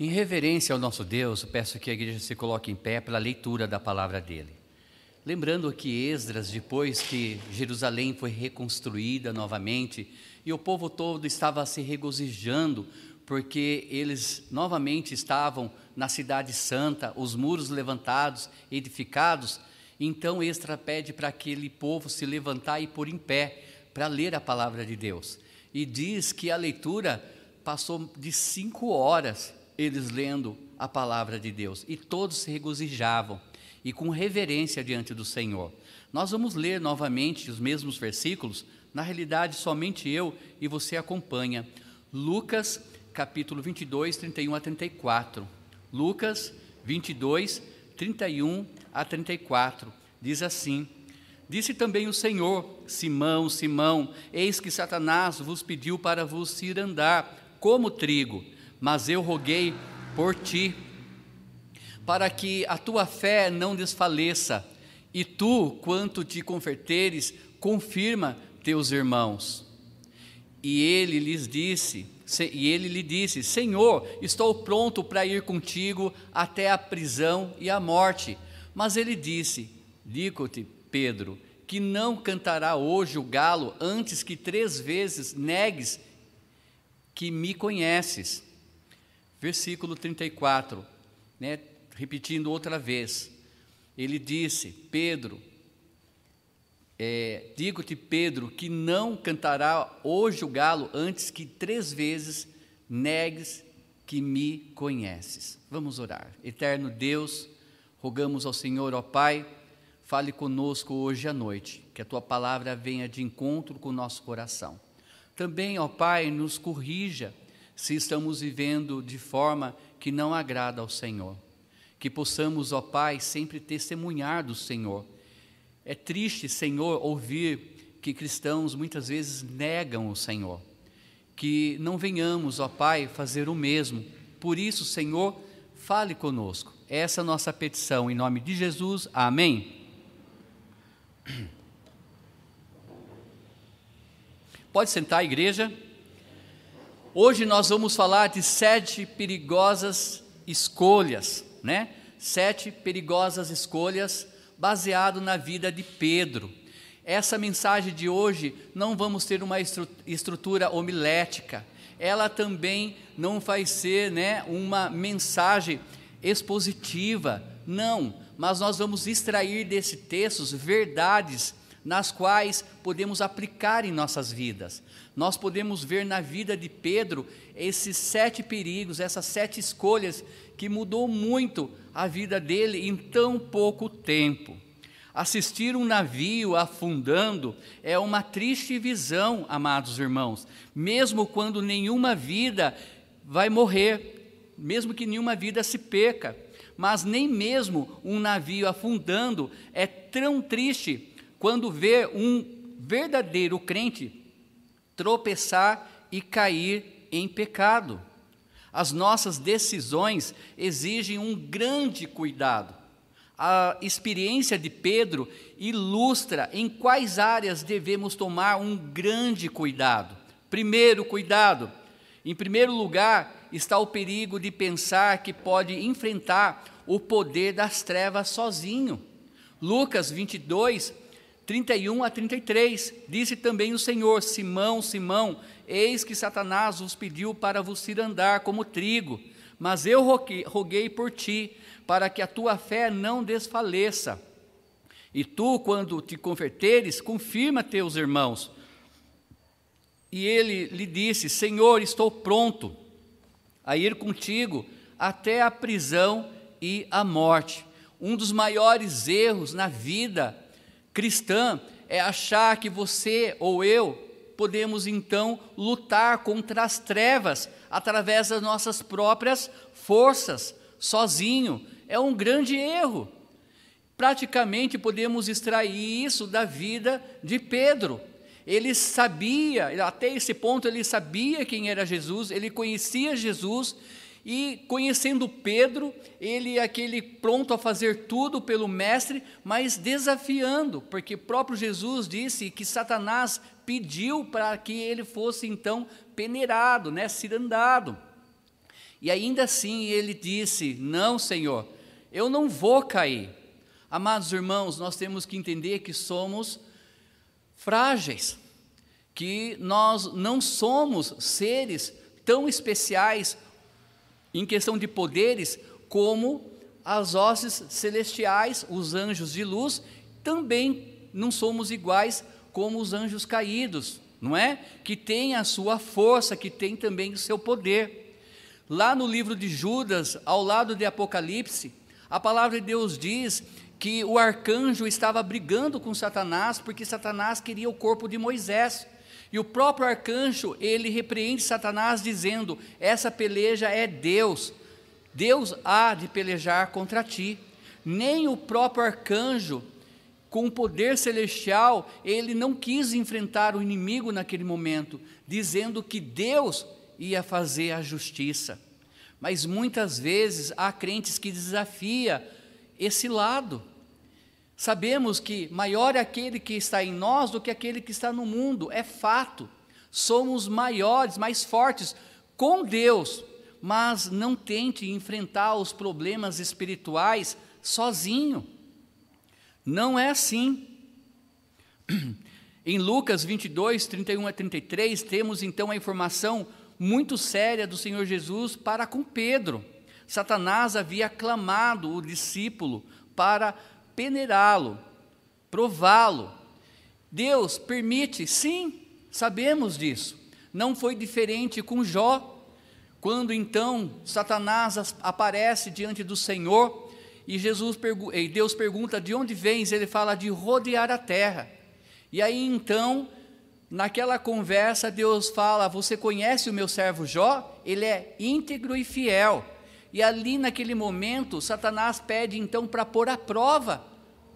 Em reverência ao nosso Deus, eu peço que a igreja se coloque em pé pela leitura da palavra dele. Lembrando que Esdras, depois que Jerusalém foi reconstruída novamente e o povo todo estava se regozijando, porque eles novamente estavam na Cidade Santa, os muros levantados, edificados, então Esdras pede para aquele povo se levantar e pôr em pé para ler a palavra de Deus. E diz que a leitura passou de cinco horas eles lendo a palavra de Deus e todos se regozijavam e com reverência diante do Senhor. Nós vamos ler novamente os mesmos versículos, na realidade somente eu e você acompanha. Lucas capítulo 22, 31 a 34. Lucas 22, 31 a 34. Diz assim: Disse também o Senhor: Simão, Simão, eis que Satanás vos pediu para vos ir andar como trigo, mas eu roguei por ti, para que a tua fé não desfaleça, e tu, quanto te converteres, confirma teus irmãos. E ele lhes disse, e ele lhe disse: Senhor, estou pronto para ir contigo até a prisão e a morte. Mas ele disse: Digo-te, Pedro, que não cantará hoje o galo antes que três vezes negues que me conheces. Versículo 34, né, repetindo outra vez. Ele disse: Pedro, é, digo-te, Pedro, que não cantará hoje o galo antes que três vezes negues que me conheces. Vamos orar. Eterno Deus, rogamos ao Senhor, ó Pai, fale conosco hoje à noite, que a tua palavra venha de encontro com o nosso coração. Também, ó Pai, nos corrija se estamos vivendo de forma que não agrada ao Senhor. Que possamos, ó Pai, sempre testemunhar do Senhor é triste, Senhor, ouvir que cristãos muitas vezes negam o Senhor. Que não venhamos, ó Pai, fazer o mesmo. Por isso, Senhor, fale conosco. Essa é a nossa petição. Em nome de Jesus, amém. Pode sentar, igreja. Hoje nós vamos falar de sete perigosas escolhas, né? Sete perigosas escolhas baseado na vida de Pedro. Essa mensagem de hoje não vamos ter uma estrutura homilética. Ela também não vai ser, né, uma mensagem expositiva. Não, mas nós vamos extrair desse texto verdades nas quais podemos aplicar em nossas vidas. Nós podemos ver na vida de Pedro esses sete perigos, essas sete escolhas que mudou muito a vida dele em tão pouco tempo. Assistir um navio afundando é uma triste visão, amados irmãos, mesmo quando nenhuma vida vai morrer, mesmo que nenhuma vida se peca, mas nem mesmo um navio afundando é tão triste quando vê um verdadeiro crente tropeçar e cair em pecado. As nossas decisões exigem um grande cuidado. A experiência de Pedro ilustra em quais áreas devemos tomar um grande cuidado. Primeiro, cuidado. Em primeiro lugar, está o perigo de pensar que pode enfrentar o poder das trevas sozinho. Lucas 22, 31 a 33, disse também o Senhor: Simão, Simão, eis que Satanás vos pediu para vos ir andar como trigo, mas eu roguei por ti, para que a tua fé não desfaleça. E tu, quando te converteres, confirma teus irmãos. E ele lhe disse: Senhor, estou pronto a ir contigo até a prisão e a morte. Um dos maiores erros na vida cristã é achar que você ou eu podemos então lutar contra as trevas através das nossas próprias forças, sozinho. É um grande erro. Praticamente podemos extrair isso da vida de Pedro. Ele sabia, até esse ponto, ele sabia quem era Jesus, ele conhecia Jesus, e conhecendo Pedro, ele é aquele pronto a fazer tudo pelo Mestre, mas desafiando, porque próprio Jesus disse que Satanás pediu para que ele fosse então peneirado, né, cirandado. E ainda assim ele disse: Não, Senhor, eu não vou cair. Amados irmãos, nós temos que entender que somos frágeis, que nós não somos seres tão especiais em questão de poderes como as hostes celestiais, os anjos de luz, também não somos iguais como os anjos caídos, não é? Que tem a sua força, que tem também o seu poder. Lá no livro de Judas, ao lado de Apocalipse, a palavra de Deus diz que o arcanjo estava brigando com Satanás porque Satanás queria o corpo de Moisés. E o próprio arcanjo, ele repreende Satanás dizendo: "Essa peleja é Deus. Deus há de pelejar contra ti". Nem o próprio arcanjo com o poder celestial, ele não quis enfrentar o inimigo naquele momento, dizendo que Deus ia fazer a justiça. Mas muitas vezes há crentes que desafia esse lado. Sabemos que maior é aquele que está em nós do que aquele que está no mundo, é fato. Somos maiores, mais fortes com Deus, mas não tente enfrentar os problemas espirituais sozinho. Não é assim. Em Lucas 22, 31 a 33, temos então a informação muito séria do Senhor Jesus para com Pedro. Satanás havia clamado o discípulo para peneirá-lo, prová-lo. Deus permite, sim, sabemos disso. Não foi diferente com Jó, quando então Satanás aparece diante do Senhor e Jesus e Deus pergunta de onde vens, ele fala de rodear a terra. E aí então, naquela conversa, Deus fala: Você conhece o meu servo Jó? Ele é íntegro e fiel. E ali naquele momento, Satanás pede então para pôr à prova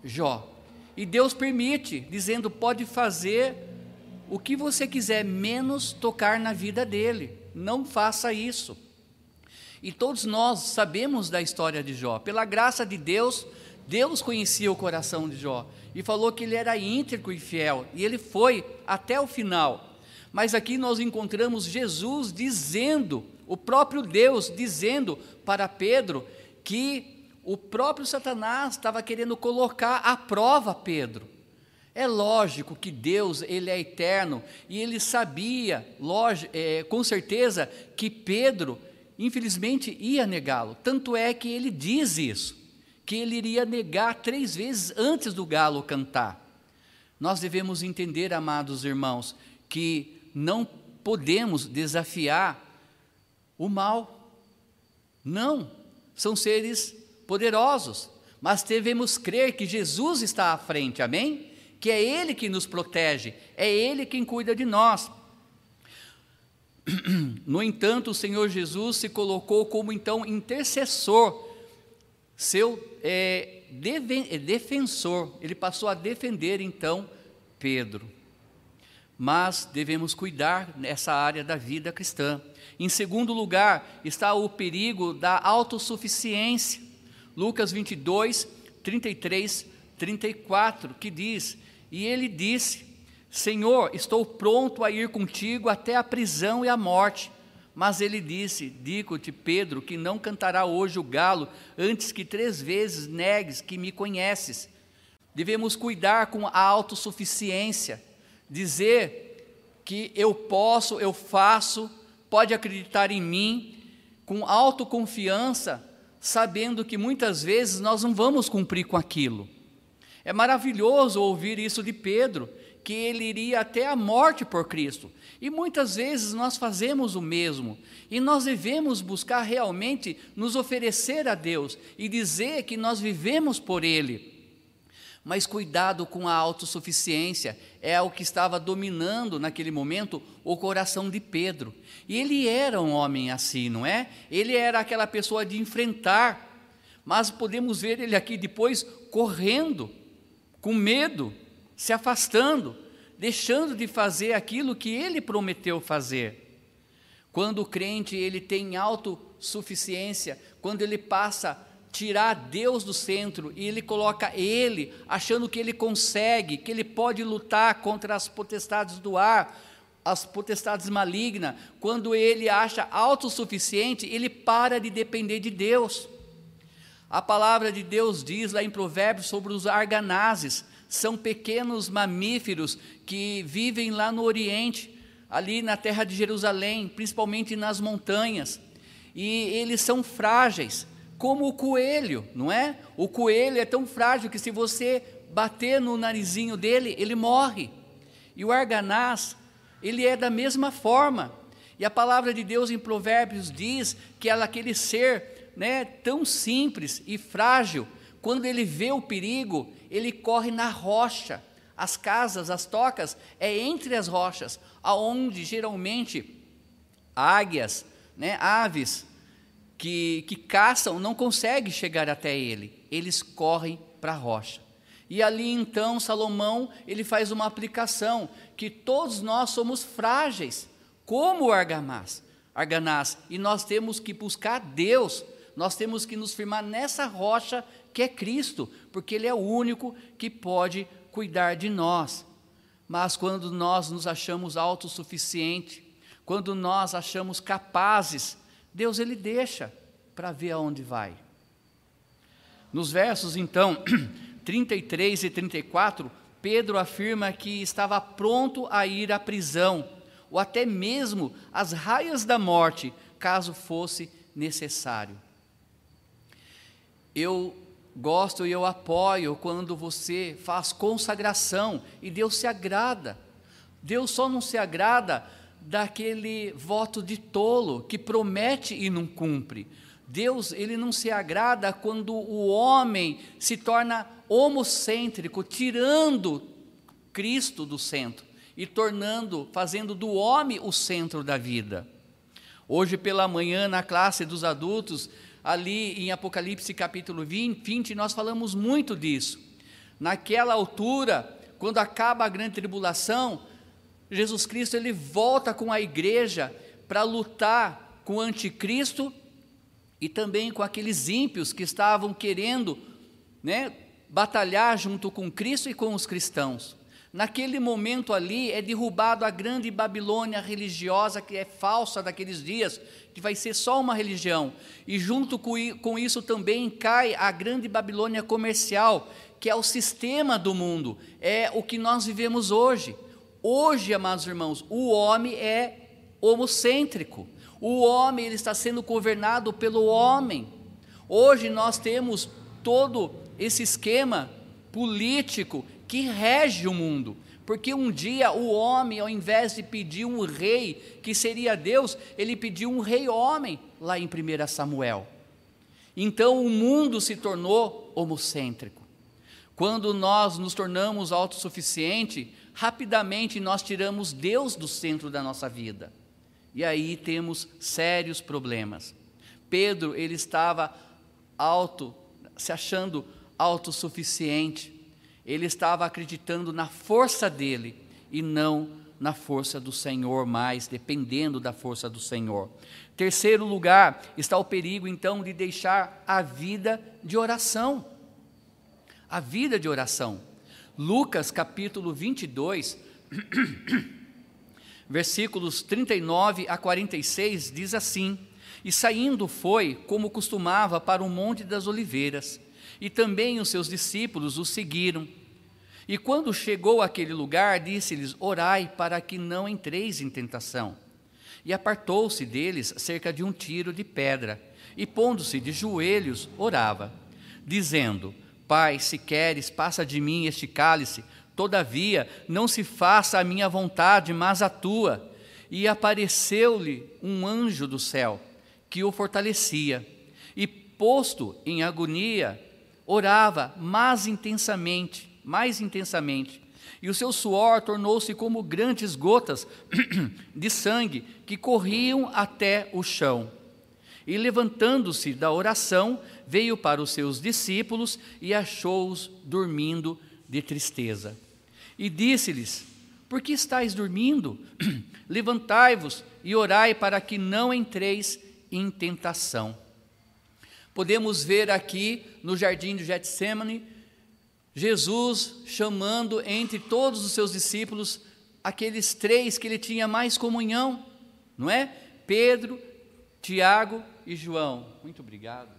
Jó. E Deus permite, dizendo: Pode fazer o que você quiser, menos tocar na vida dele. Não faça isso. E todos nós sabemos da história de Jó. Pela graça de Deus, Deus conhecia o coração de Jó e falou que ele era íntegro e fiel, e ele foi até o final. Mas aqui nós encontramos Jesus dizendo, o próprio Deus dizendo para Pedro que o próprio Satanás estava querendo colocar à prova Pedro. É lógico que Deus ele é eterno e ele sabia, lógico, é, com certeza, que Pedro infelizmente ia negá-lo. Tanto é que ele diz isso, que ele iria negar três vezes antes do galo cantar. Nós devemos entender, amados irmãos, que não podemos desafiar o mal. Não, são seres poderosos, mas devemos crer que Jesus está à frente, amém? Que é Ele que nos protege, é Ele quem cuida de nós. No entanto, o Senhor Jesus se colocou como então intercessor, seu é, defensor, ele passou a defender então Pedro. Mas devemos cuidar nessa área da vida cristã. Em segundo lugar, está o perigo da autossuficiência. Lucas 22, 33, 34, que diz: E ele disse: Senhor, estou pronto a ir contigo até a prisão e a morte. Mas ele disse: Digo-te, Pedro, que não cantará hoje o galo antes que três vezes negues que me conheces. Devemos cuidar com a autossuficiência, dizer que eu posso, eu faço, pode acreditar em mim, com autoconfiança, sabendo que muitas vezes nós não vamos cumprir com aquilo. É maravilhoso ouvir isso de Pedro que ele iria até a morte por Cristo. E muitas vezes nós fazemos o mesmo. E nós devemos buscar realmente nos oferecer a Deus e dizer que nós vivemos por Ele. Mas cuidado com a autossuficiência, é o que estava dominando naquele momento o coração de Pedro. E ele era um homem assim, não é? Ele era aquela pessoa de enfrentar, mas podemos ver ele aqui depois correndo, com medo, se afastando, deixando de fazer aquilo que ele prometeu fazer. Quando o crente ele tem autossuficiência, quando ele passa tirar Deus do centro e ele coloca ele, achando que ele consegue, que ele pode lutar contra as potestades do ar, as potestades malignas, quando ele acha autossuficiente, ele para de depender de Deus. A palavra de Deus diz lá em Provérbios sobre os arganazes, são pequenos mamíferos que vivem lá no Oriente, ali na terra de Jerusalém, principalmente nas montanhas, e eles são frágeis, como o coelho, não é? O coelho é tão frágil que se você bater no narizinho dele, ele morre. E o arganaz, ele é da mesma forma. E a palavra de Deus em Provérbios diz que ela, aquele ser né, tão simples e frágil, quando ele vê o perigo, ele corre na rocha. As casas, as tocas, é entre as rochas, aonde geralmente águias, né, aves que, que caçam não conseguem chegar até ele. Eles correm para a rocha. E ali então Salomão ele faz uma aplicação que todos nós somos frágeis, como o argamás, arganás, e nós temos que buscar Deus. Nós temos que nos firmar nessa rocha que é Cristo, porque Ele é o único que pode cuidar de nós. Mas quando nós nos achamos autossuficientes, quando nós achamos capazes, Deus Ele deixa para ver aonde vai. Nos versos, então, 33 e 34, Pedro afirma que estava pronto a ir à prisão, ou até mesmo às raias da morte, caso fosse necessário. Eu gosto e eu apoio quando você faz consagração e Deus se agrada. Deus só não se agrada daquele voto de tolo que promete e não cumpre. Deus, ele não se agrada quando o homem se torna homocêntrico, tirando Cristo do centro e tornando, fazendo do homem o centro da vida. Hoje pela manhã, na classe dos adultos, ali em Apocalipse capítulo 20, 20, nós falamos muito disso. Naquela altura, quando acaba a grande tribulação, Jesus Cristo ele volta com a igreja para lutar com o anticristo e também com aqueles ímpios que estavam querendo, né, batalhar junto com Cristo e com os cristãos. Naquele momento ali é derrubado a grande Babilônia religiosa que é falsa daqueles dias, que vai ser só uma religião. E junto com isso também cai a grande Babilônia comercial, que é o sistema do mundo, é o que nós vivemos hoje. Hoje, amados irmãos, o homem é homocêntrico. O homem ele está sendo governado pelo homem. Hoje nós temos todo esse esquema político que rege o mundo. Porque um dia o homem, ao invés de pedir um rei, que seria Deus, ele pediu um rei homem, lá em 1 Samuel. Então o mundo se tornou homocêntrico. Quando nós nos tornamos autossuficientes, rapidamente nós tiramos Deus do centro da nossa vida. E aí temos sérios problemas. Pedro, ele estava alto, se achando autossuficiente ele estava acreditando na força dele e não na força do Senhor mais, dependendo da força do Senhor. Terceiro lugar, está o perigo então de deixar a vida de oração. A vida de oração. Lucas capítulo 22, versículos 39 a 46 diz assim: E saindo foi, como costumava, para o Monte das Oliveiras e também os seus discípulos o seguiram. E quando chegou àquele lugar, disse-lhes: Orai para que não entreis em tentação. E apartou-se deles cerca de um tiro de pedra, e pondo-se de joelhos, orava, dizendo: Pai, se queres, passa de mim este cálice, todavia não se faça a minha vontade, mas a tua. E apareceu-lhe um anjo do céu, que o fortalecia, e posto em agonia, orava mais intensamente, mais intensamente, e o seu suor tornou-se como grandes gotas de sangue que corriam até o chão. E levantando-se da oração, veio para os seus discípulos e achou-os dormindo de tristeza. E disse-lhes: Por que estáis dormindo? Levantai-vos e orai para que não entreis em tentação. Podemos ver aqui no jardim de Getsemane, Jesus chamando entre todos os seus discípulos aqueles três que ele tinha mais comunhão, não é? Pedro, Tiago e João. Muito obrigado,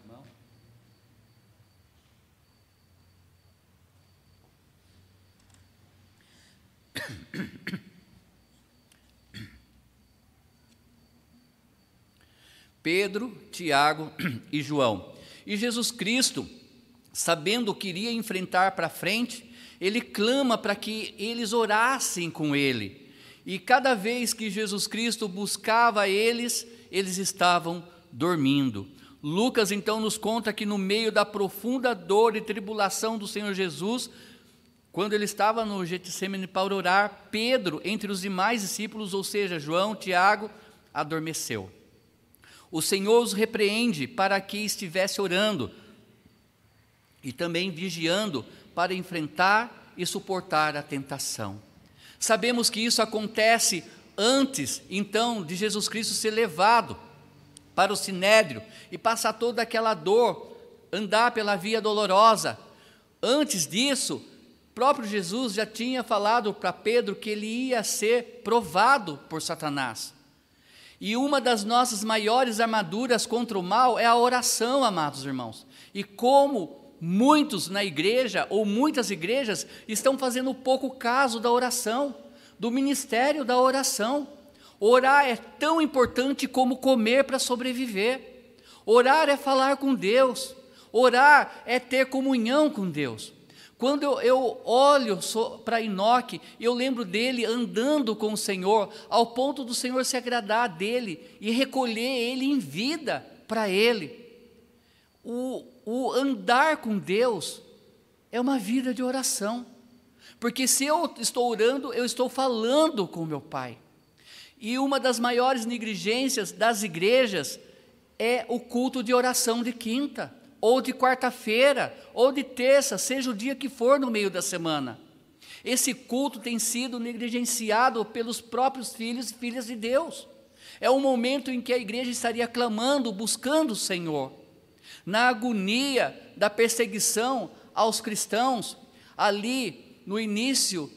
Pedro, Tiago e João. E Jesus Cristo, sabendo que iria enfrentar para frente, ele clama para que eles orassem com ele. E cada vez que Jesus Cristo buscava eles, eles estavam dormindo. Lucas então nos conta que no meio da profunda dor e tribulação do Senhor Jesus, quando ele estava no Getsemane para orar, Pedro, entre os demais discípulos, ou seja, João, Tiago, adormeceu. O Senhor os repreende para que estivesse orando e também vigiando para enfrentar e suportar a tentação. Sabemos que isso acontece antes, então, de Jesus Cristo ser levado para o sinédrio e passar toda aquela dor, andar pela via dolorosa. Antes disso, próprio Jesus já tinha falado para Pedro que ele ia ser provado por Satanás. E uma das nossas maiores armaduras contra o mal é a oração, amados irmãos. E como muitos na igreja, ou muitas igrejas, estão fazendo pouco caso da oração, do ministério da oração. Orar é tão importante como comer para sobreviver. Orar é falar com Deus. Orar é ter comunhão com Deus. Quando eu, eu olho para Enoque, eu lembro dele andando com o Senhor, ao ponto do Senhor se agradar dele e recolher ele em vida para ele. O, o andar com Deus é uma vida de oração, porque se eu estou orando, eu estou falando com meu Pai. E uma das maiores negligências das igrejas é o culto de oração de quinta, ou de quarta-feira, ou de terça, seja o dia que for no meio da semana. Esse culto tem sido negligenciado pelos próprios filhos e filhas de Deus. É um momento em que a igreja estaria clamando, buscando o Senhor. Na agonia da perseguição aos cristãos, ali no início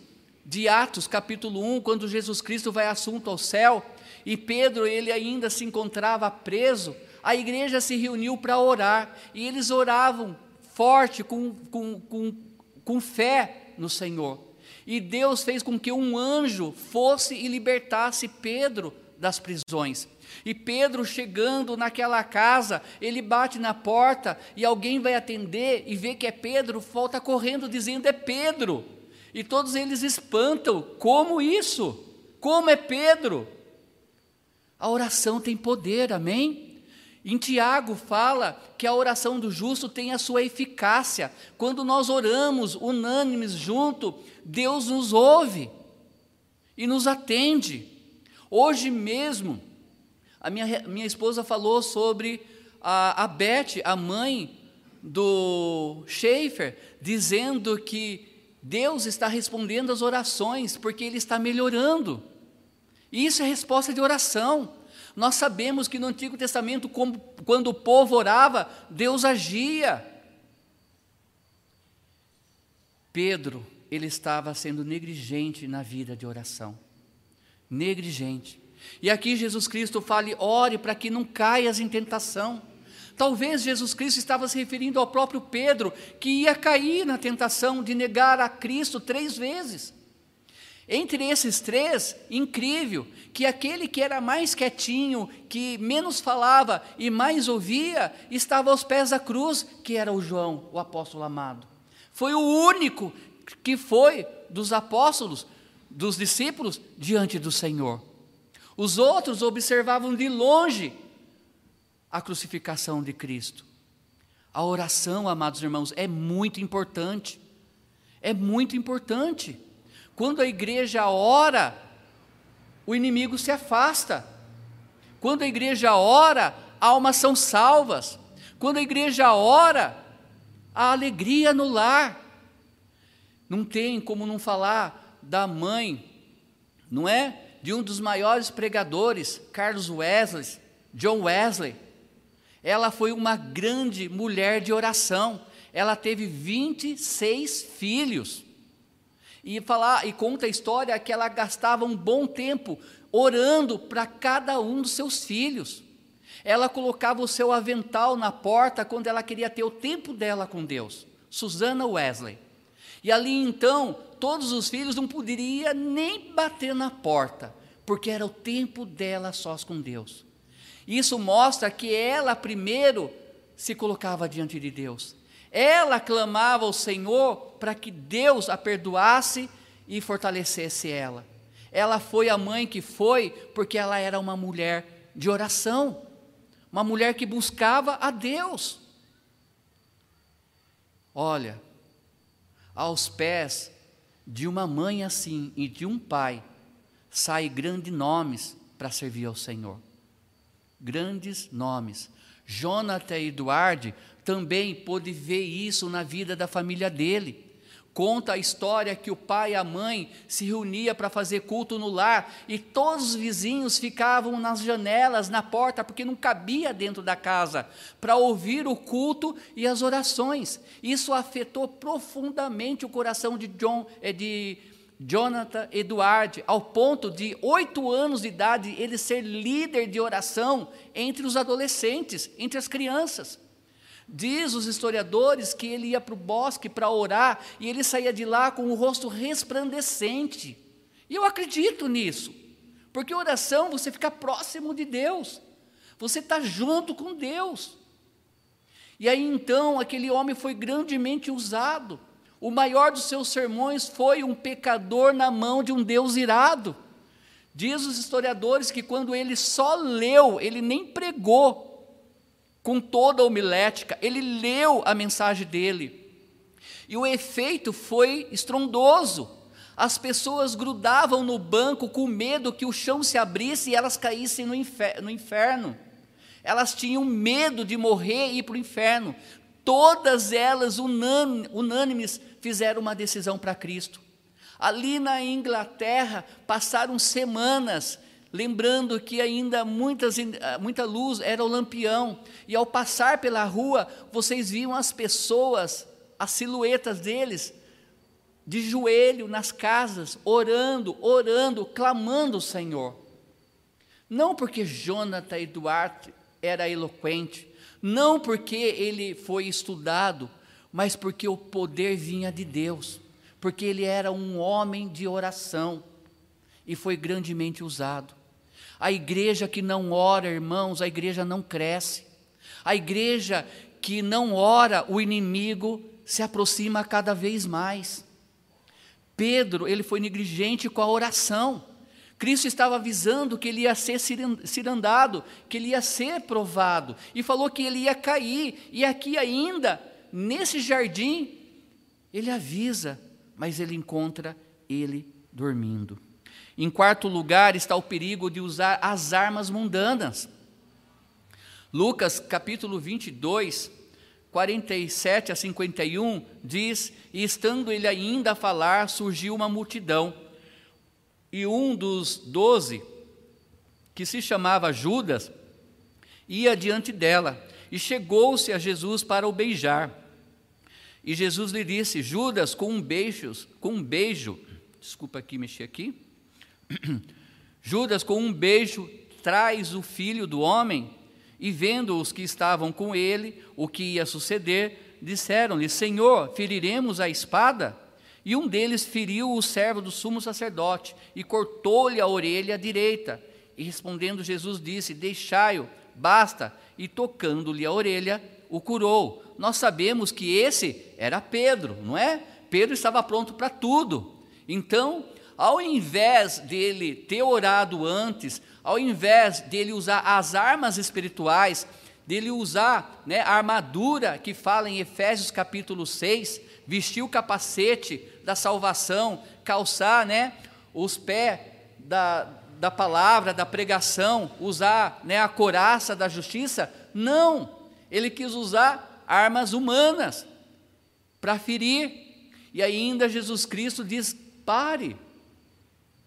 de Atos, capítulo 1, quando Jesus Cristo vai assunto ao céu, e Pedro, ele ainda se encontrava preso, a igreja se reuniu para orar, e eles oravam forte, com, com, com, com fé no Senhor. E Deus fez com que um anjo fosse e libertasse Pedro das prisões. E Pedro chegando naquela casa, ele bate na porta e alguém vai atender e vê que é Pedro, volta correndo dizendo: É Pedro. E todos eles espantam: como isso? Como é Pedro? A oração tem poder, amém? Em Tiago fala que a oração do justo tem a sua eficácia. Quando nós oramos unânimes junto, Deus nos ouve e nos atende. Hoje mesmo, a minha, minha esposa falou sobre a, a Beth, a mãe do Schaefer, dizendo que Deus está respondendo às orações porque Ele está melhorando. E isso é resposta de oração. Nós sabemos que no Antigo Testamento, quando o povo orava, Deus agia. Pedro, ele estava sendo negligente na vida de oração. Negligente. E aqui Jesus Cristo fala: ore para que não caias em tentação. Talvez Jesus Cristo estava se referindo ao próprio Pedro, que ia cair na tentação de negar a Cristo três vezes. Entre esses três, incrível, que aquele que era mais quietinho, que menos falava e mais ouvia, estava aos pés da cruz, que era o João, o apóstolo amado. Foi o único que foi dos apóstolos, dos discípulos, diante do Senhor. Os outros observavam de longe a crucificação de Cristo. A oração, amados irmãos, é muito importante. É muito importante. Quando a igreja ora, o inimigo se afasta. Quando a igreja ora, almas são salvas. Quando a igreja ora, há alegria no lar. Não tem como não falar da mãe, não é? de um dos maiores pregadores, Carlos Wesley, John Wesley. Ela foi uma grande mulher de oração. Ela teve 26 filhos. E falar e conta a história que ela gastava um bom tempo orando para cada um dos seus filhos. Ela colocava o seu avental na porta quando ela queria ter o tempo dela com Deus. Susana Wesley. E ali então, todos os filhos não poderiam nem bater na porta, porque era o tempo dela sós com Deus. Isso mostra que ela primeiro se colocava diante de Deus. Ela clamava ao Senhor para que Deus a perdoasse e fortalecesse ela. Ela foi a mãe que foi porque ela era uma mulher de oração, uma mulher que buscava a Deus. Olha, aos pés de uma mãe assim e de um pai, sai grandes nomes para servir ao Senhor. Grandes nomes. Jonathan Eduardo também pôde ver isso na vida da família dele. Conta a história que o pai e a mãe se reuniam para fazer culto no lar e todos os vizinhos ficavam nas janelas, na porta, porque não cabia dentro da casa, para ouvir o culto e as orações. Isso afetou profundamente o coração de, John, eh, de Jonathan Edward, ao ponto de oito anos de idade ele ser líder de oração entre os adolescentes, entre as crianças. Diz os historiadores que ele ia para o bosque para orar e ele saía de lá com o rosto resplandecente. E eu acredito nisso, porque oração você fica próximo de Deus, você está junto com Deus. E aí então aquele homem foi grandemente usado. O maior dos seus sermões foi um pecador na mão de um Deus irado. Diz os historiadores que quando ele só leu, ele nem pregou, com toda a homilética, ele leu a mensagem dele. E o efeito foi estrondoso. As pessoas grudavam no banco com medo que o chão se abrisse e elas caíssem no, infer no inferno. Elas tinham medo de morrer e ir para o inferno. Todas elas, unânimes, fizeram uma decisão para Cristo. Ali na Inglaterra, passaram semanas lembrando que ainda muitas, ah, muita luz era o lampião, e ao passar pela rua, vocês viam as pessoas, as silhuetas deles, de joelho nas casas, orando, orando, clamando o Senhor. Não porque Jonathan e Duarte era eloquente, não porque ele foi estudado, mas porque o poder vinha de Deus, porque ele era um homem de oração e foi grandemente usado. A igreja que não ora, irmãos, a igreja não cresce. A igreja que não ora, o inimigo se aproxima cada vez mais. Pedro, ele foi negligente com a oração. Cristo estava avisando que ele ia ser cirandado, que ele ia ser provado, e falou que ele ia cair. E aqui ainda, nesse jardim, ele avisa, mas ele encontra ele dormindo. Em quarto lugar está o perigo de usar as armas mundanas. Lucas capítulo 22, 47 a 51 diz: E estando ele ainda a falar, surgiu uma multidão. E um dos doze, que se chamava Judas, ia diante dela e chegou-se a Jesus para o beijar. E Jesus lhe disse: Judas, com um beijo, com um beijo, desculpa aqui mexer aqui, Judas, com um beijo, traz o filho do homem, e vendo os que estavam com ele o que ia suceder, disseram-lhe: Senhor, feriremos a espada? E um deles feriu o servo do sumo sacerdote e cortou-lhe a orelha direita. E respondendo Jesus disse: Deixai-o, basta. E tocando-lhe a orelha, o curou. Nós sabemos que esse era Pedro, não é? Pedro estava pronto para tudo. Então, ao invés dele ter orado antes, ao invés dele usar as armas espirituais, dele usar né, a armadura que fala em Efésios capítulo 6, vestir o capacete da salvação, calçar né, os pés da, da palavra, da pregação, usar né, a coraça da justiça, não, ele quis usar armas humanas para ferir, e ainda Jesus Cristo diz: pare,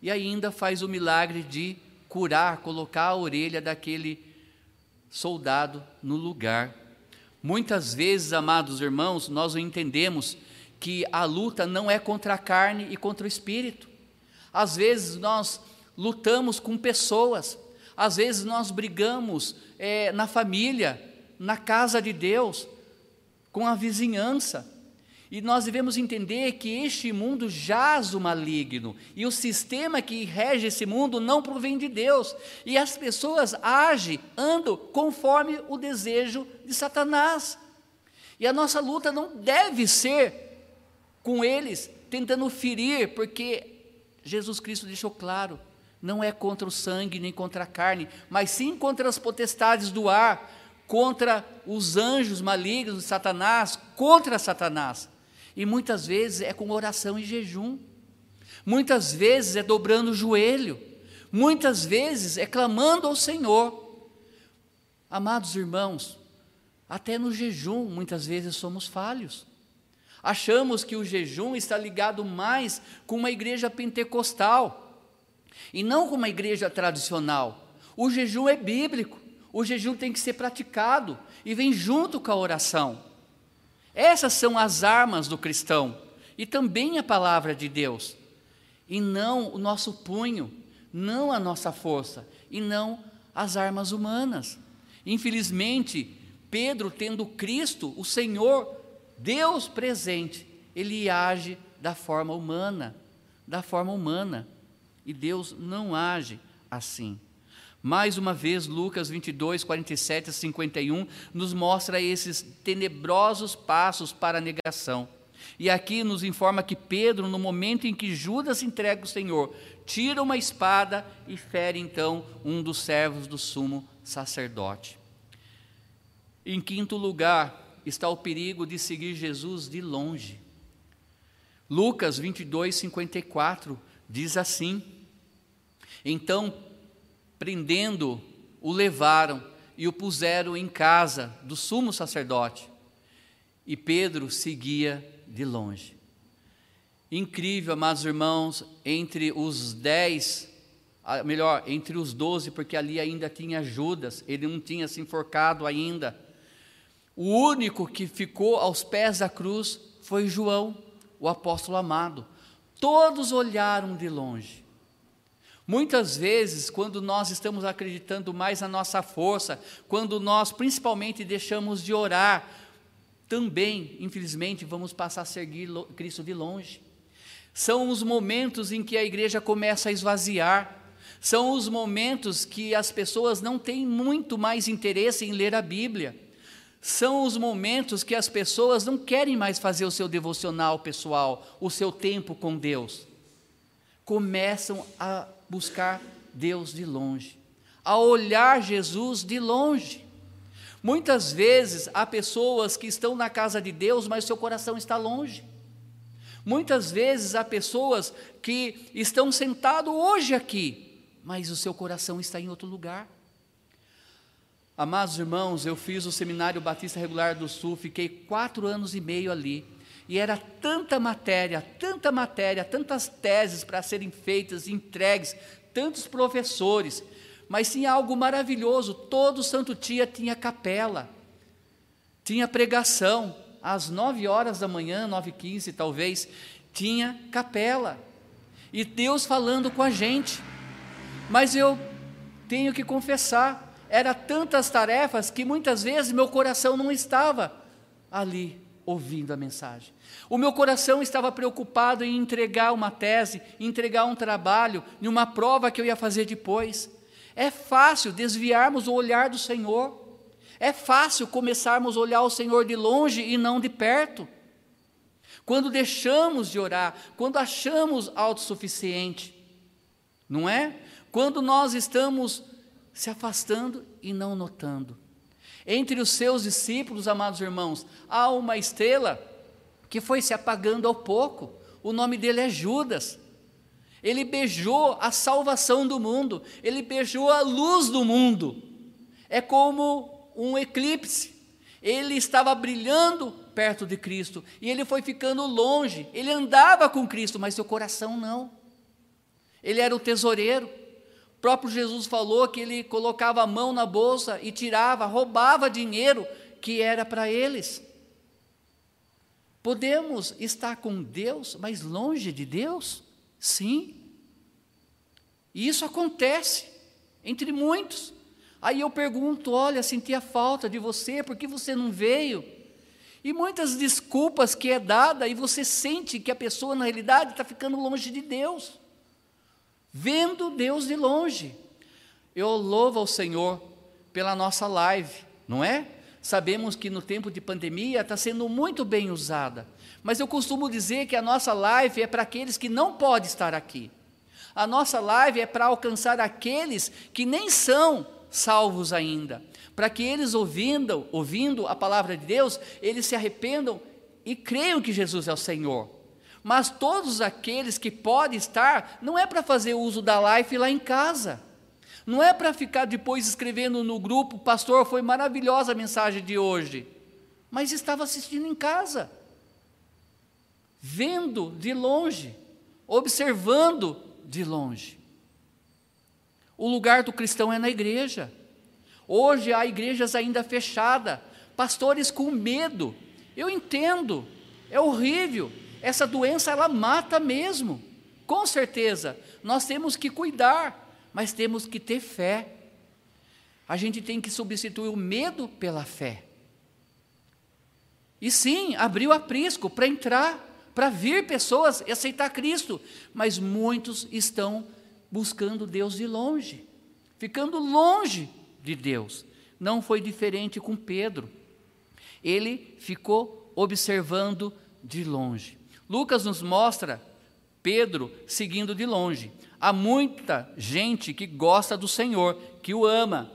e ainda faz o milagre de curar, colocar a orelha daquele soldado no lugar. Muitas vezes, amados irmãos, nós entendemos que a luta não é contra a carne e contra o espírito. Às vezes nós lutamos com pessoas, às vezes nós brigamos é, na família, na casa de Deus, com a vizinhança. E nós devemos entender que este mundo jaz o maligno, e o sistema que rege esse mundo não provém de Deus, e as pessoas agem, andam conforme o desejo de Satanás. E a nossa luta não deve ser com eles, tentando ferir, porque Jesus Cristo deixou claro: não é contra o sangue nem contra a carne, mas sim contra as potestades do ar, contra os anjos malignos de Satanás, contra Satanás. E muitas vezes é com oração e jejum, muitas vezes é dobrando o joelho, muitas vezes é clamando ao Senhor. Amados irmãos, até no jejum muitas vezes somos falhos. Achamos que o jejum está ligado mais com uma igreja pentecostal e não com uma igreja tradicional. O jejum é bíblico, o jejum tem que ser praticado e vem junto com a oração. Essas são as armas do cristão e também a palavra de Deus, e não o nosso punho, não a nossa força, e não as armas humanas. Infelizmente, Pedro, tendo Cristo, o Senhor, Deus presente, ele age da forma humana, da forma humana. E Deus não age assim. Mais uma vez, Lucas 22, 47 a 51 nos mostra esses tenebrosos passos para a negação. E aqui nos informa que Pedro, no momento em que Judas entrega o Senhor, tira uma espada e fere então um dos servos do sumo sacerdote. Em quinto lugar, está o perigo de seguir Jesus de longe. Lucas 22, 54 diz assim: Então, prendendo, o levaram e o puseram em casa do sumo sacerdote. E Pedro seguia de longe. Incrível, amados irmãos, entre os dez, melhor, entre os doze, porque ali ainda tinha Judas, ele não tinha se enforcado ainda. O único que ficou aos pés da cruz foi João, o apóstolo amado. Todos olharam de longe. Muitas vezes, quando nós estamos acreditando mais na nossa força, quando nós principalmente deixamos de orar, também, infelizmente, vamos passar a seguir Cristo de longe. São os momentos em que a igreja começa a esvaziar, são os momentos que as pessoas não têm muito mais interesse em ler a Bíblia são os momentos que as pessoas não querem mais fazer o seu devocional pessoal, o seu tempo com Deus. Começam a buscar Deus de longe, a olhar Jesus de longe. Muitas vezes há pessoas que estão na casa de Deus, mas seu coração está longe. Muitas vezes há pessoas que estão sentados hoje aqui, mas o seu coração está em outro lugar. Amados irmãos, eu fiz o Seminário Batista Regular do Sul, fiquei quatro anos e meio ali, e era tanta matéria, tanta matéria, tantas teses para serem feitas, entregues, tantos professores, mas tinha algo maravilhoso: todo santo dia tinha capela, tinha pregação, às nove horas da manhã, nove e quinze talvez, tinha capela, e Deus falando com a gente, mas eu tenho que confessar, era tantas tarefas que muitas vezes meu coração não estava ali ouvindo a mensagem. O meu coração estava preocupado em entregar uma tese, entregar um trabalho, em uma prova que eu ia fazer depois. É fácil desviarmos o olhar do Senhor. É fácil começarmos a olhar o Senhor de longe e não de perto. Quando deixamos de orar, quando achamos autossuficiente, não é? Quando nós estamos se afastando e não notando. Entre os seus discípulos, amados irmãos, há uma estrela que foi se apagando ao pouco. O nome dele é Judas. Ele beijou a salvação do mundo, ele beijou a luz do mundo. É como um eclipse. Ele estava brilhando perto de Cristo e ele foi ficando longe. Ele andava com Cristo, mas seu coração não. Ele era o tesoureiro próprio Jesus falou que ele colocava a mão na bolsa e tirava, roubava dinheiro que era para eles. Podemos estar com Deus, mas longe de Deus? Sim. E isso acontece entre muitos. Aí eu pergunto: olha, senti a falta de você, por que você não veio? E muitas desculpas que é dada e você sente que a pessoa na realidade está ficando longe de Deus, vendo Deus de longe. Eu louvo ao Senhor pela nossa live, não é? Sabemos que no tempo de pandemia está sendo muito bem usada, mas eu costumo dizer que a nossa live é para aqueles que não podem estar aqui. A nossa live é para alcançar aqueles que nem são salvos ainda, para que eles ouvindo, ouvindo a palavra de Deus, eles se arrependam e creiam que Jesus é o Senhor. Mas todos aqueles que podem estar, não é para fazer uso da live lá em casa. Não é para ficar depois escrevendo no grupo, pastor, foi maravilhosa a mensagem de hoje. Mas estava assistindo em casa, vendo de longe, observando de longe. O lugar do cristão é na igreja. Hoje há igrejas ainda fechadas, pastores com medo. Eu entendo, é horrível. Essa doença ela mata mesmo. Com certeza, nós temos que cuidar, mas temos que ter fé. A gente tem que substituir o medo pela fé. E sim, abriu aprisco para entrar para vir pessoas e aceitar Cristo, mas muitos estão buscando Deus de longe, ficando longe de Deus. Não foi diferente com Pedro. Ele ficou observando de longe. Lucas nos mostra Pedro seguindo de longe. Há muita gente que gosta do Senhor, que o ama,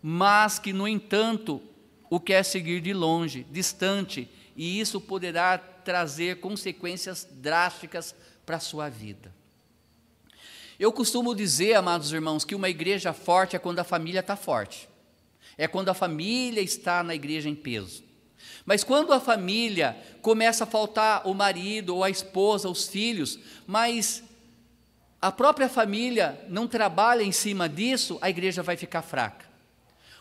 mas que, no entanto, o quer seguir de longe, distante, e isso poderá trazer consequências drásticas para a sua vida. Eu costumo dizer, amados irmãos, que uma igreja forte é quando a família está forte, é quando a família está na igreja em peso. Mas quando a família começa a faltar o marido, ou a esposa, os filhos, mas a própria família não trabalha em cima disso, a igreja vai ficar fraca.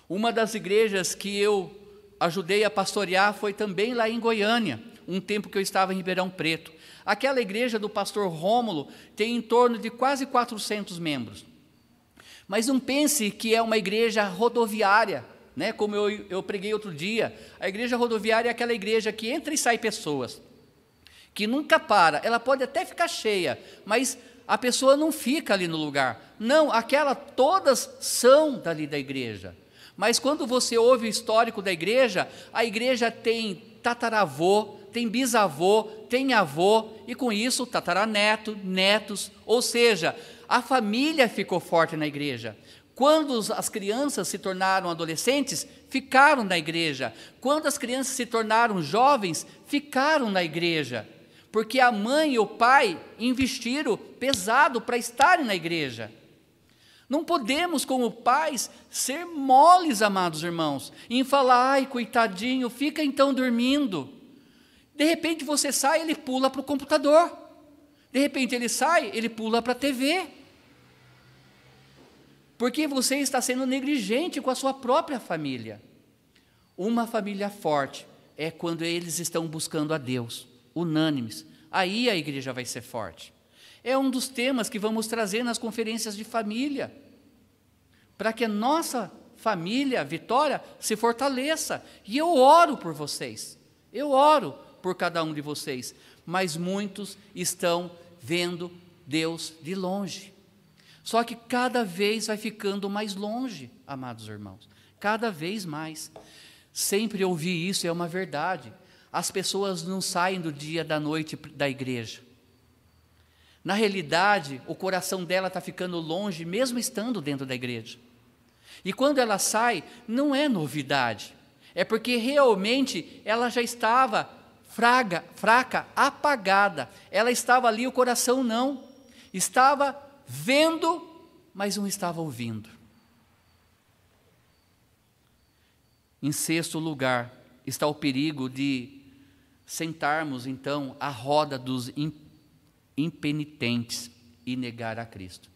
Uma das igrejas que eu ajudei a pastorear foi também lá em Goiânia um tempo que eu estava em Ribeirão Preto. Aquela igreja do pastor Rômulo tem em torno de quase 400 membros. Mas não pense que é uma igreja rodoviária, né? como eu, eu preguei outro dia. A igreja rodoviária é aquela igreja que entra e sai pessoas, que nunca para. Ela pode até ficar cheia, mas a pessoa não fica ali no lugar. Não, aquela todas são dali da igreja. Mas quando você ouve o histórico da igreja, a igreja tem tataravô, tem bisavô, tem avô, e com isso tataraneto, netos, ou seja, a família ficou forte na igreja. Quando as crianças se tornaram adolescentes, ficaram na igreja. Quando as crianças se tornaram jovens, ficaram na igreja. Porque a mãe e o pai investiram pesado para estarem na igreja. Não podemos, como pais, ser moles, amados irmãos, em falar, ai, coitadinho, fica então dormindo. De repente você sai, ele pula para o computador. De repente ele sai, ele pula para a TV. Porque você está sendo negligente com a sua própria família. Uma família forte é quando eles estão buscando a Deus, unânimes. Aí a igreja vai ser forte. É um dos temas que vamos trazer nas conferências de família. Para que a nossa família, Vitória, se fortaleça. E eu oro por vocês. Eu oro por cada um de vocês, mas muitos estão vendo Deus de longe. Só que cada vez vai ficando mais longe, amados irmãos, cada vez mais. Sempre ouvi isso, é uma verdade. As pessoas não saem do dia da noite da igreja. Na realidade, o coração dela está ficando longe, mesmo estando dentro da igreja. E quando ela sai, não é novidade, é porque realmente ela já estava fraga, fraca, apagada. Ela estava ali, o coração não. Estava vendo, mas não estava ouvindo. Em sexto lugar, está o perigo de sentarmos então à roda dos impenitentes e negar a Cristo.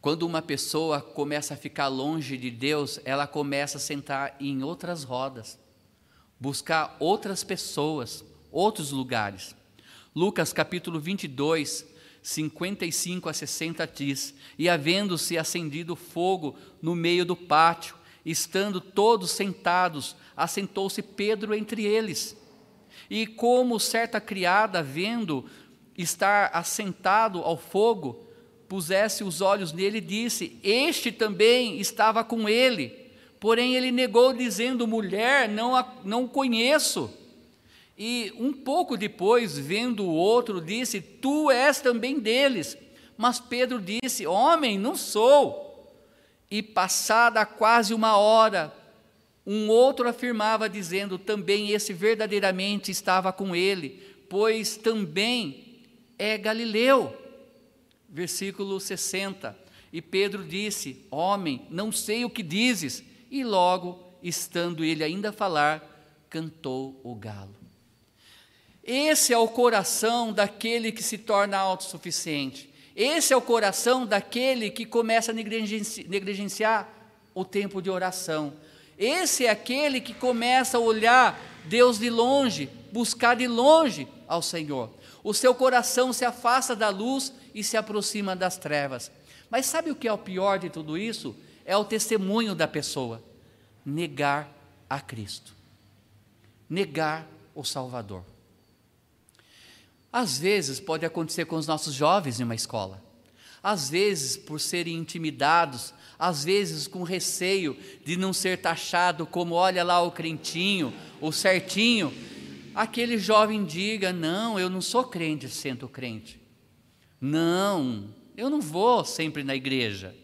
Quando uma pessoa começa a ficar longe de Deus, ela começa a sentar em outras rodas buscar outras pessoas, outros lugares. Lucas capítulo 22, 55 a 60 diz: E havendo-se acendido fogo no meio do pátio, estando todos sentados, assentou-se Pedro entre eles. E como certa criada, vendo estar assentado ao fogo, pusesse os olhos nele e disse: Este também estava com ele. Porém, ele negou, dizendo: Mulher, não, a, não conheço. E um pouco depois, vendo o outro, disse: Tu és também deles. Mas Pedro disse: Homem, não sou. E passada quase uma hora, um outro afirmava, dizendo: Também esse verdadeiramente estava com ele, pois também é Galileu. Versículo 60. E Pedro disse: Homem, não sei o que dizes. E logo, estando ele ainda a falar, cantou o galo. Esse é o coração daquele que se torna autossuficiente. Esse é o coração daquele que começa a negligenciar o tempo de oração. Esse é aquele que começa a olhar Deus de longe, buscar de longe ao Senhor. O seu coração se afasta da luz e se aproxima das trevas. Mas sabe o que é o pior de tudo isso? É o testemunho da pessoa: negar a Cristo, negar o Salvador. Às vezes pode acontecer com os nossos jovens em uma escola. Às vezes, por serem intimidados, às vezes com receio de não ser taxado como olha lá o crentinho, o certinho, aquele jovem diga: "Não, eu não sou crente, sendo crente. Não, eu não vou sempre na igreja."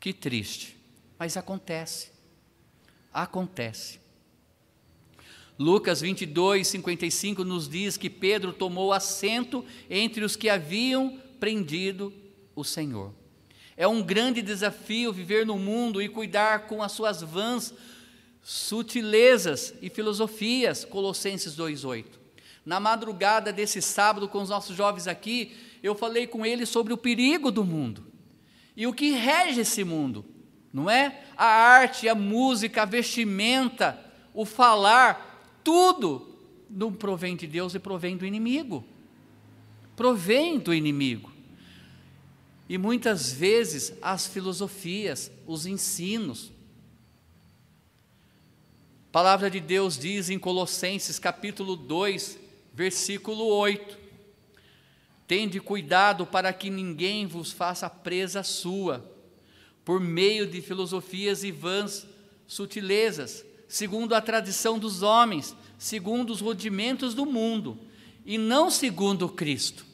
Que triste, mas acontece. Acontece. Lucas 22, 55 nos diz que Pedro tomou assento entre os que haviam prendido o Senhor. É um grande desafio viver no mundo e cuidar com as suas vãs sutilezas e filosofias. Colossenses 2:8. Na madrugada desse sábado com os nossos jovens aqui, eu falei com eles sobre o perigo do mundo. E o que rege esse mundo, não é? A arte, a música, a vestimenta, o falar, tudo não provém de Deus e provém do inimigo. Provém do inimigo. E muitas vezes as filosofias, os ensinos. A palavra de Deus diz em Colossenses capítulo 2, versículo 8: Tende cuidado para que ninguém vos faça presa sua, por meio de filosofias e vãs sutilezas, segundo a tradição dos homens, segundo os rudimentos do mundo, e não segundo Cristo.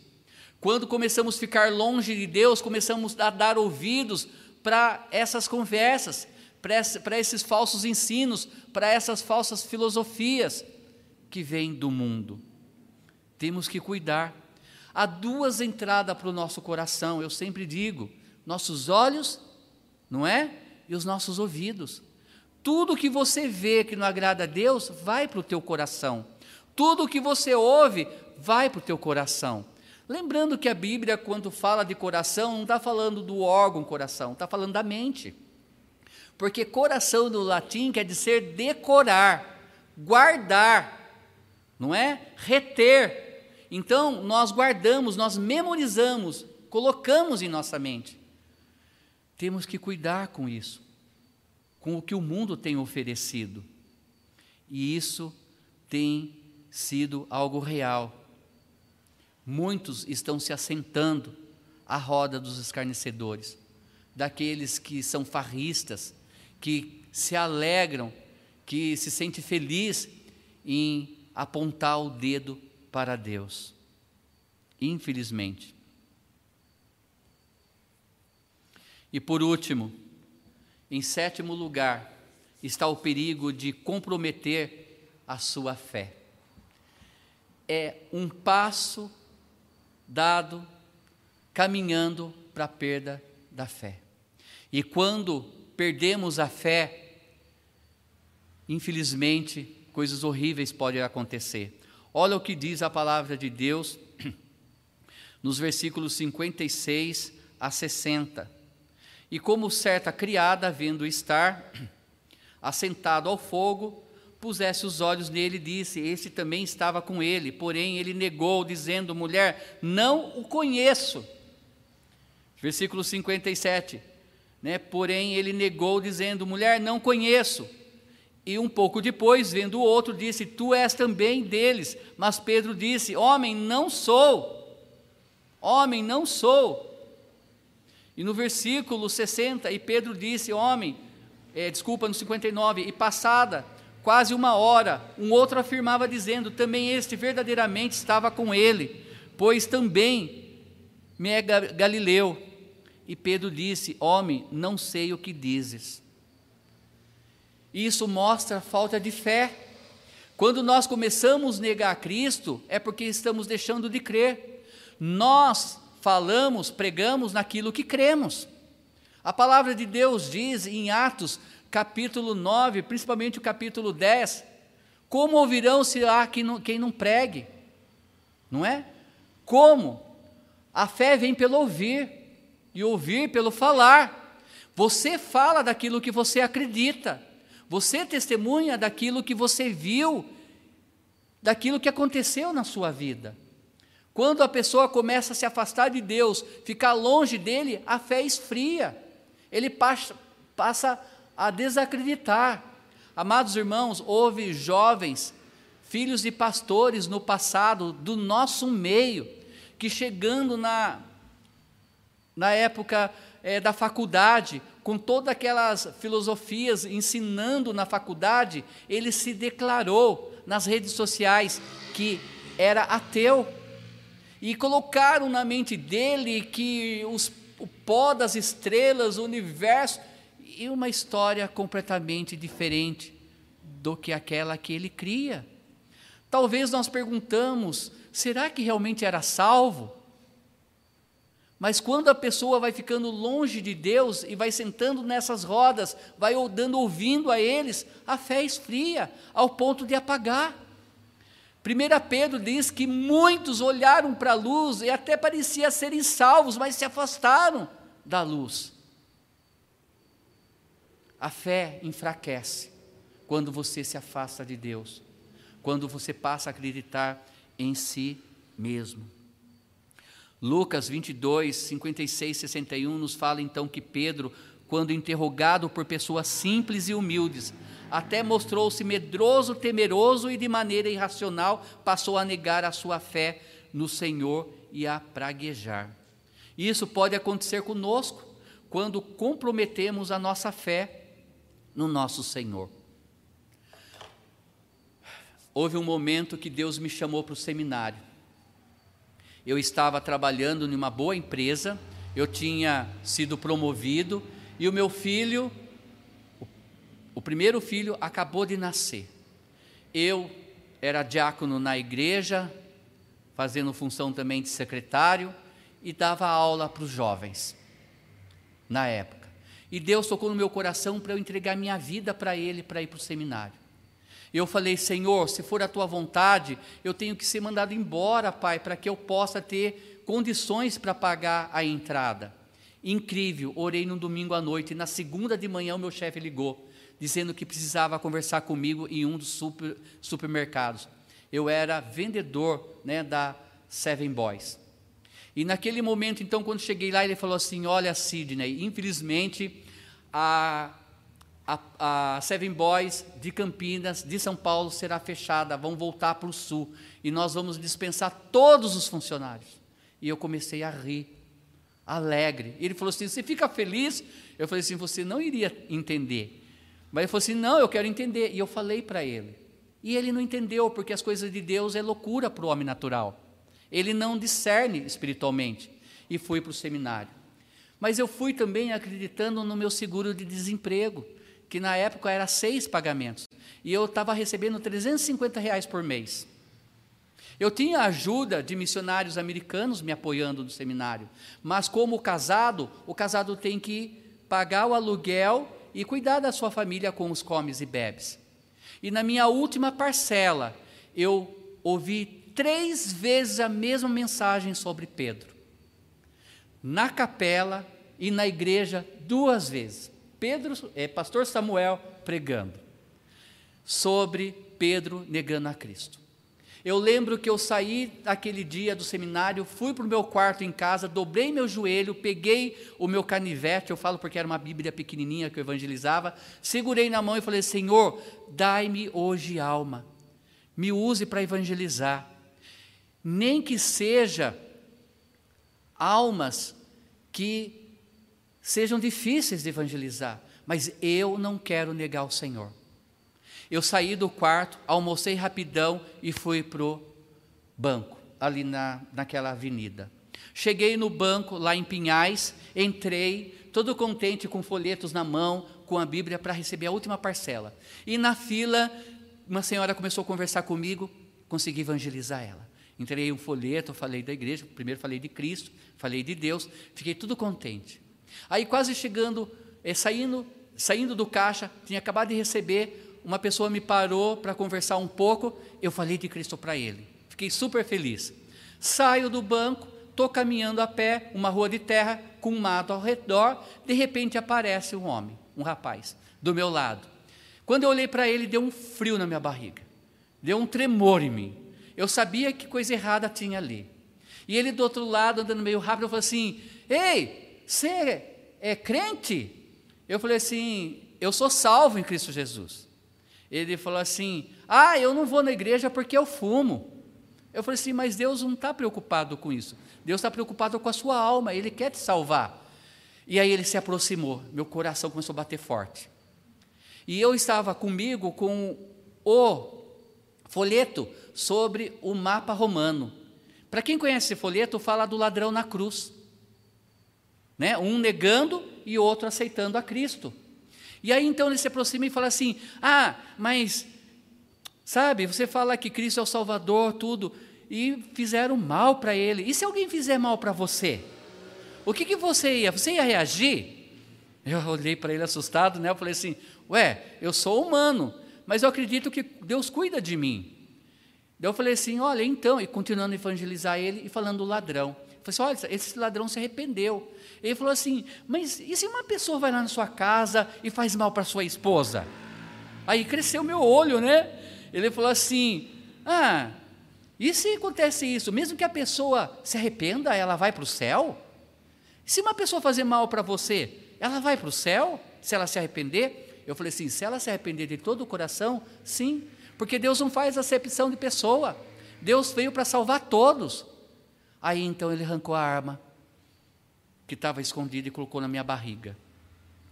Quando começamos a ficar longe de Deus, começamos a dar ouvidos para essas conversas, para esses falsos ensinos, para essas falsas filosofias que vêm do mundo. Temos que cuidar. Há duas entradas para o nosso coração, eu sempre digo: nossos olhos, não é? E os nossos ouvidos. Tudo que você vê que não agrada a Deus, vai para o teu coração. Tudo que você ouve, vai para o teu coração. Lembrando que a Bíblia, quando fala de coração, não está falando do órgão coração, está falando da mente. Porque coração no latim quer dizer decorar, guardar, não é? Reter. Então, nós guardamos, nós memorizamos, colocamos em nossa mente. Temos que cuidar com isso com o que o mundo tem oferecido. E isso tem sido algo real. Muitos estão se assentando à roda dos escarnecedores, daqueles que são farristas, que se alegram, que se sente feliz em apontar o dedo para Deus. Infelizmente. E por último, em sétimo lugar, está o perigo de comprometer a sua fé. É um passo dado caminhando para a perda da fé. E quando perdemos a fé, infelizmente, coisas horríveis podem acontecer. Olha o que diz a palavra de Deus nos versículos 56 a 60. E como certa criada, vendo estar assentado ao fogo, pusesse os olhos nele, disse: Este também estava com ele. Porém, ele negou, dizendo: Mulher, não o conheço. Versículo 57. Né? Porém, ele negou, dizendo: Mulher, não conheço. E um pouco depois, vendo o outro, disse: Tu és também deles. Mas Pedro disse: Homem, não sou. Homem, não sou. E no versículo 60, e Pedro disse: Homem, é, desculpa, no 59, e passada quase uma hora, um outro afirmava, dizendo: Também este verdadeiramente estava com ele, pois também me é Galileu. E Pedro disse: Homem, não sei o que dizes. Isso mostra a falta de fé. Quando nós começamos a negar Cristo, é porque estamos deixando de crer. Nós falamos, pregamos naquilo que cremos. A palavra de Deus diz em Atos, capítulo 9, principalmente o capítulo 10, como ouvirão se há quem não, quem não pregue? Não é? Como? A fé vem pelo ouvir, e ouvir pelo falar. Você fala daquilo que você acredita. Você testemunha daquilo que você viu, daquilo que aconteceu na sua vida. Quando a pessoa começa a se afastar de Deus, ficar longe dele, a fé esfria. Ele passa, passa a desacreditar. Amados irmãos, houve jovens, filhos de pastores no passado, do nosso meio, que chegando na, na época é, da faculdade, com todas aquelas filosofias ensinando na faculdade, ele se declarou nas redes sociais que era ateu. E colocaram na mente dele que os, o pó das estrelas, o universo, e uma história completamente diferente do que aquela que ele cria. Talvez nós perguntamos: será que realmente era salvo? Mas quando a pessoa vai ficando longe de Deus e vai sentando nessas rodas, vai dando ouvindo a eles, a fé esfria ao ponto de apagar. 1 Pedro diz que muitos olharam para a luz e até parecia serem salvos, mas se afastaram da luz. A fé enfraquece quando você se afasta de Deus, quando você passa a acreditar em si mesmo. Lucas 22, 56, 61 nos fala então que Pedro, quando interrogado por pessoas simples e humildes, até mostrou-se medroso, temeroso e de maneira irracional passou a negar a sua fé no Senhor e a praguejar. Isso pode acontecer conosco quando comprometemos a nossa fé no nosso Senhor. Houve um momento que Deus me chamou para o seminário eu estava trabalhando em uma boa empresa, eu tinha sido promovido e o meu filho, o primeiro filho, acabou de nascer. Eu era diácono na igreja, fazendo função também de secretário e dava aula para os jovens na época. E Deus tocou no meu coração para eu entregar minha vida para Ele para ir para o seminário. Eu falei, Senhor, se for a tua vontade, eu tenho que ser mandado embora, Pai, para que eu possa ter condições para pagar a entrada. Incrível, orei no domingo à noite, e na segunda de manhã o meu chefe ligou, dizendo que precisava conversar comigo em um dos super, supermercados. Eu era vendedor né, da Seven Boys. E naquele momento, então, quando cheguei lá, ele falou assim: Olha, Sidney, infelizmente a a, a Seven Boys de Campinas, de São Paulo, será fechada, vão voltar para o sul e nós vamos dispensar todos os funcionários. E eu comecei a rir, alegre. E ele falou assim: Você fica feliz? Eu falei assim: Você não iria entender. Mas ele falou assim: Não, eu quero entender. E eu falei para ele. E ele não entendeu, porque as coisas de Deus é loucura para o homem natural. Ele não discerne espiritualmente. E fui para o seminário. Mas eu fui também acreditando no meu seguro de desemprego que na época era seis pagamentos, e eu estava recebendo 350 reais por mês. Eu tinha ajuda de missionários americanos me apoiando no seminário, mas como casado, o casado tem que pagar o aluguel e cuidar da sua família com os comes e bebes. E na minha última parcela, eu ouvi três vezes a mesma mensagem sobre Pedro. Na capela e na igreja, duas vezes. Pedro, é, pastor Samuel pregando. sobre Pedro negando a Cristo. Eu lembro que eu saí aquele dia do seminário, fui para o meu quarto em casa, dobrei meu joelho, peguei o meu canivete, eu falo porque era uma Bíblia pequenininha que eu evangelizava, segurei na mão e falei: Senhor, dai-me hoje alma, me use para evangelizar, nem que seja almas que sejam difíceis de evangelizar, mas eu não quero negar o Senhor. Eu saí do quarto, almocei rapidão e fui para o banco, ali na, naquela avenida. Cheguei no banco, lá em Pinhais, entrei, todo contente, com folhetos na mão, com a Bíblia, para receber a última parcela. E na fila, uma senhora começou a conversar comigo, consegui evangelizar ela. Entreguei um folheto, falei da igreja, primeiro falei de Cristo, falei de Deus, fiquei tudo contente. Aí quase chegando, eh, saindo, saindo do caixa, tinha acabado de receber uma pessoa me parou para conversar um pouco, eu falei de Cristo para ele. Fiquei super feliz. Saio do banco, estou caminhando a pé, uma rua de terra, com um mato ao redor, de repente aparece um homem, um rapaz, do meu lado. Quando eu olhei para ele, deu um frio na minha barriga, deu um tremor em mim. Eu sabia que coisa errada tinha ali. E ele do outro lado, andando meio rápido, falou assim: Ei, você é crente? Eu falei assim: Eu sou salvo em Cristo Jesus. Ele falou assim: Ah, eu não vou na igreja porque eu fumo. Eu falei assim: Mas Deus não está preocupado com isso. Deus está preocupado com a sua alma, Ele quer te salvar. E aí ele se aproximou, meu coração começou a bater forte. E eu estava comigo com o folheto sobre o mapa romano. Para quem conhece esse folheto, fala do ladrão na cruz. Né? Um negando e outro aceitando a Cristo. E aí então ele se aproxima e fala assim: Ah, mas, sabe, você fala que Cristo é o Salvador, tudo, e fizeram mal para ele. E se alguém fizer mal para você? O que, que você ia? Você ia reagir? Eu olhei para ele assustado, né? Eu falei assim: Ué, eu sou humano, mas eu acredito que Deus cuida de mim. Daí eu falei assim: Olha, então, e continuando a evangelizar ele e falando do ladrão. Eu falei assim: Olha, esse ladrão se arrependeu. Ele falou assim: Mas e se uma pessoa vai lá na sua casa e faz mal para sua esposa? Aí cresceu meu olho, né? Ele falou assim: Ah, e se acontece isso? Mesmo que a pessoa se arrependa, ela vai para o céu? Se uma pessoa fazer mal para você, ela vai para o céu? Se ela se arrepender? Eu falei assim: se ela se arrepender de todo o coração, sim, porque Deus não faz acepção de pessoa. Deus veio para salvar todos. Aí então ele arrancou a arma que estava escondido e colocou na minha barriga.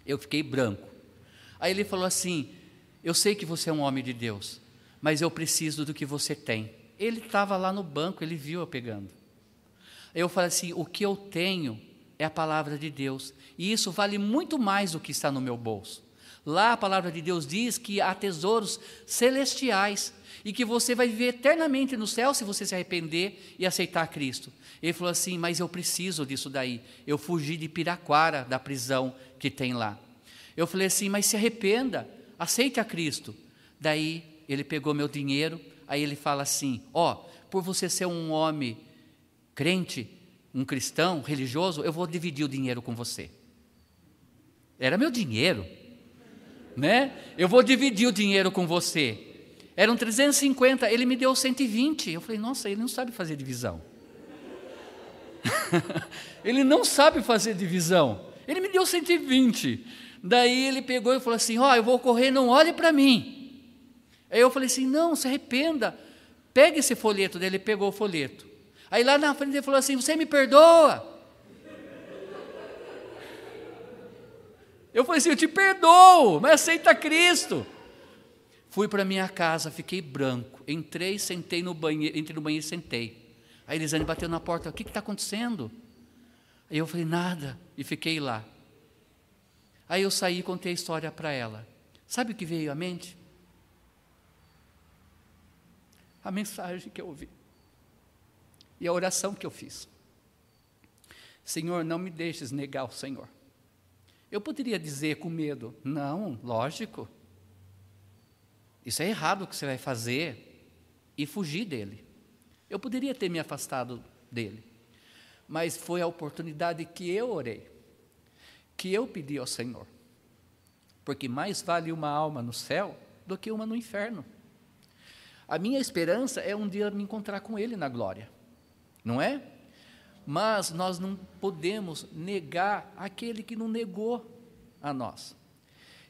Eu fiquei branco. Aí ele falou assim: Eu sei que você é um homem de Deus, mas eu preciso do que você tem. Ele estava lá no banco, ele viu eu pegando. Eu falei assim: O que eu tenho é a palavra de Deus, e isso vale muito mais do que está no meu bolso. Lá a palavra de Deus diz que há tesouros celestiais e que você vai viver eternamente no céu se você se arrepender e aceitar Cristo. Ele falou assim: Mas eu preciso disso daí. Eu fugi de Piraquara, da prisão que tem lá. Eu falei assim: Mas se arrependa, aceite a Cristo. Daí ele pegou meu dinheiro, aí ele fala assim: Ó, oh, por você ser um homem crente, um cristão, religioso, eu vou dividir o dinheiro com você. Era meu dinheiro, né? Eu vou dividir o dinheiro com você. Eram 350, ele me deu 120. Eu falei, nossa, ele não sabe fazer divisão. ele não sabe fazer divisão. Ele me deu 120. Daí ele pegou e falou assim: Ó, oh, eu vou correr, não olhe para mim. Aí eu falei assim: Não, se arrependa. Pega esse folheto. Daí ele pegou o folheto. Aí lá na frente ele falou assim: Você me perdoa? Eu falei assim: Eu te perdoo, mas aceita Cristo. Fui para minha casa, fiquei branco. Entrei, sentei no banheiro, entrei no banheiro e sentei. A Elisane bateu na porta, o que está acontecendo? Aí eu falei, nada, e fiquei lá. Aí eu saí e contei a história para ela. Sabe o que veio à mente? A mensagem que eu ouvi. E a oração que eu fiz. Senhor, não me deixes negar o Senhor. Eu poderia dizer com medo, não, lógico. Isso é errado o que você vai fazer e fugir dele. Eu poderia ter me afastado dele, mas foi a oportunidade que eu orei, que eu pedi ao Senhor. Porque mais vale uma alma no céu do que uma no inferno. A minha esperança é um dia me encontrar com Ele na glória, não é? Mas nós não podemos negar aquele que não negou a nós.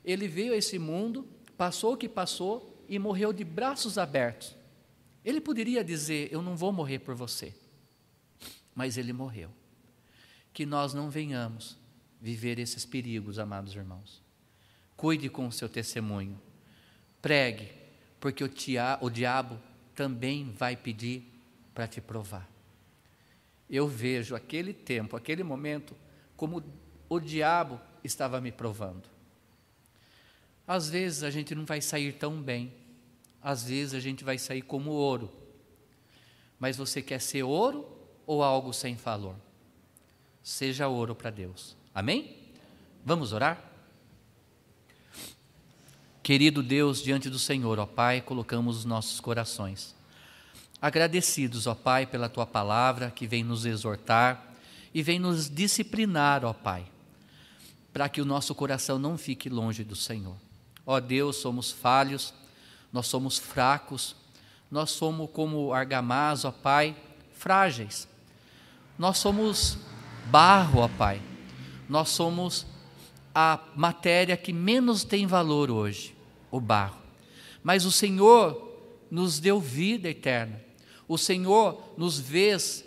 Ele veio a esse mundo, passou o que passou e morreu de braços abertos. Ele poderia dizer: Eu não vou morrer por você, mas ele morreu. Que nós não venhamos viver esses perigos, amados irmãos. Cuide com o seu testemunho, pregue, porque o, tia, o diabo também vai pedir para te provar. Eu vejo aquele tempo, aquele momento, como o diabo estava me provando. Às vezes a gente não vai sair tão bem, às vezes a gente vai sair como ouro. Mas você quer ser ouro ou algo sem valor? Seja ouro para Deus. Amém? Vamos orar? Querido Deus, diante do Senhor, ó Pai, colocamos os nossos corações. Agradecidos, ó Pai, pela tua palavra que vem nos exortar e vem nos disciplinar, ó Pai, para que o nosso coração não fique longe do Senhor. Ó Deus, somos falhos, nós somos fracos, nós somos como argamás, ó Pai, frágeis. Nós somos barro, ó Pai. Nós somos a matéria que menos tem valor hoje o barro. Mas o Senhor nos deu vida eterna. O Senhor nos vês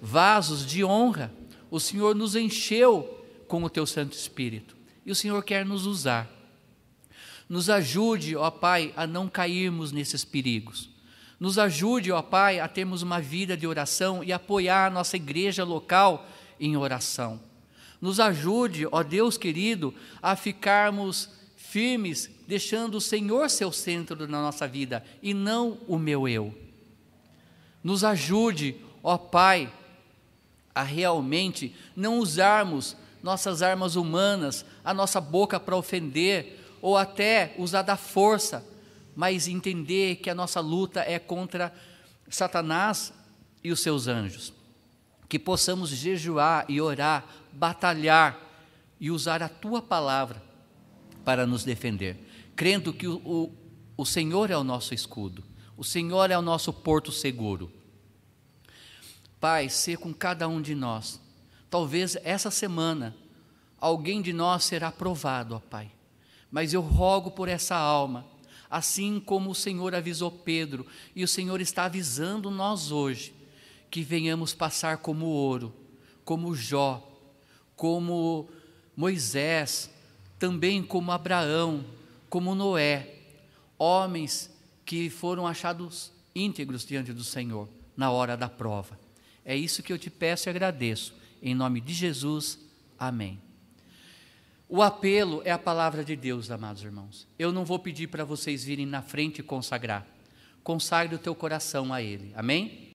vasos de honra. O Senhor nos encheu com o teu Santo Espírito. E o Senhor quer nos usar. Nos ajude, ó Pai, a não cairmos nesses perigos. Nos ajude, ó Pai, a termos uma vida de oração e apoiar a nossa igreja local em oração. Nos ajude, ó Deus querido, a ficarmos firmes, deixando o Senhor ser o centro da nossa vida e não o meu eu. Nos ajude, ó Pai, a realmente não usarmos nossas armas humanas, a nossa boca para ofender, ou até usar da força, mas entender que a nossa luta é contra Satanás e os seus anjos. Que possamos jejuar e orar, batalhar e usar a tua palavra para nos defender, crendo que o, o, o Senhor é o nosso escudo, o Senhor é o nosso porto seguro. Pai, ser com cada um de nós. Talvez essa semana alguém de nós será provado, ó Pai. Mas eu rogo por essa alma, assim como o Senhor avisou Pedro, e o Senhor está avisando nós hoje, que venhamos passar como ouro, como Jó, como Moisés, também como Abraão, como Noé, homens que foram achados íntegros diante do Senhor na hora da prova. É isso que eu te peço e agradeço. Em nome de Jesus, amém. O apelo é a palavra de Deus, amados irmãos. Eu não vou pedir para vocês virem na frente e consagrar. Consagre o teu coração a Ele. Amém?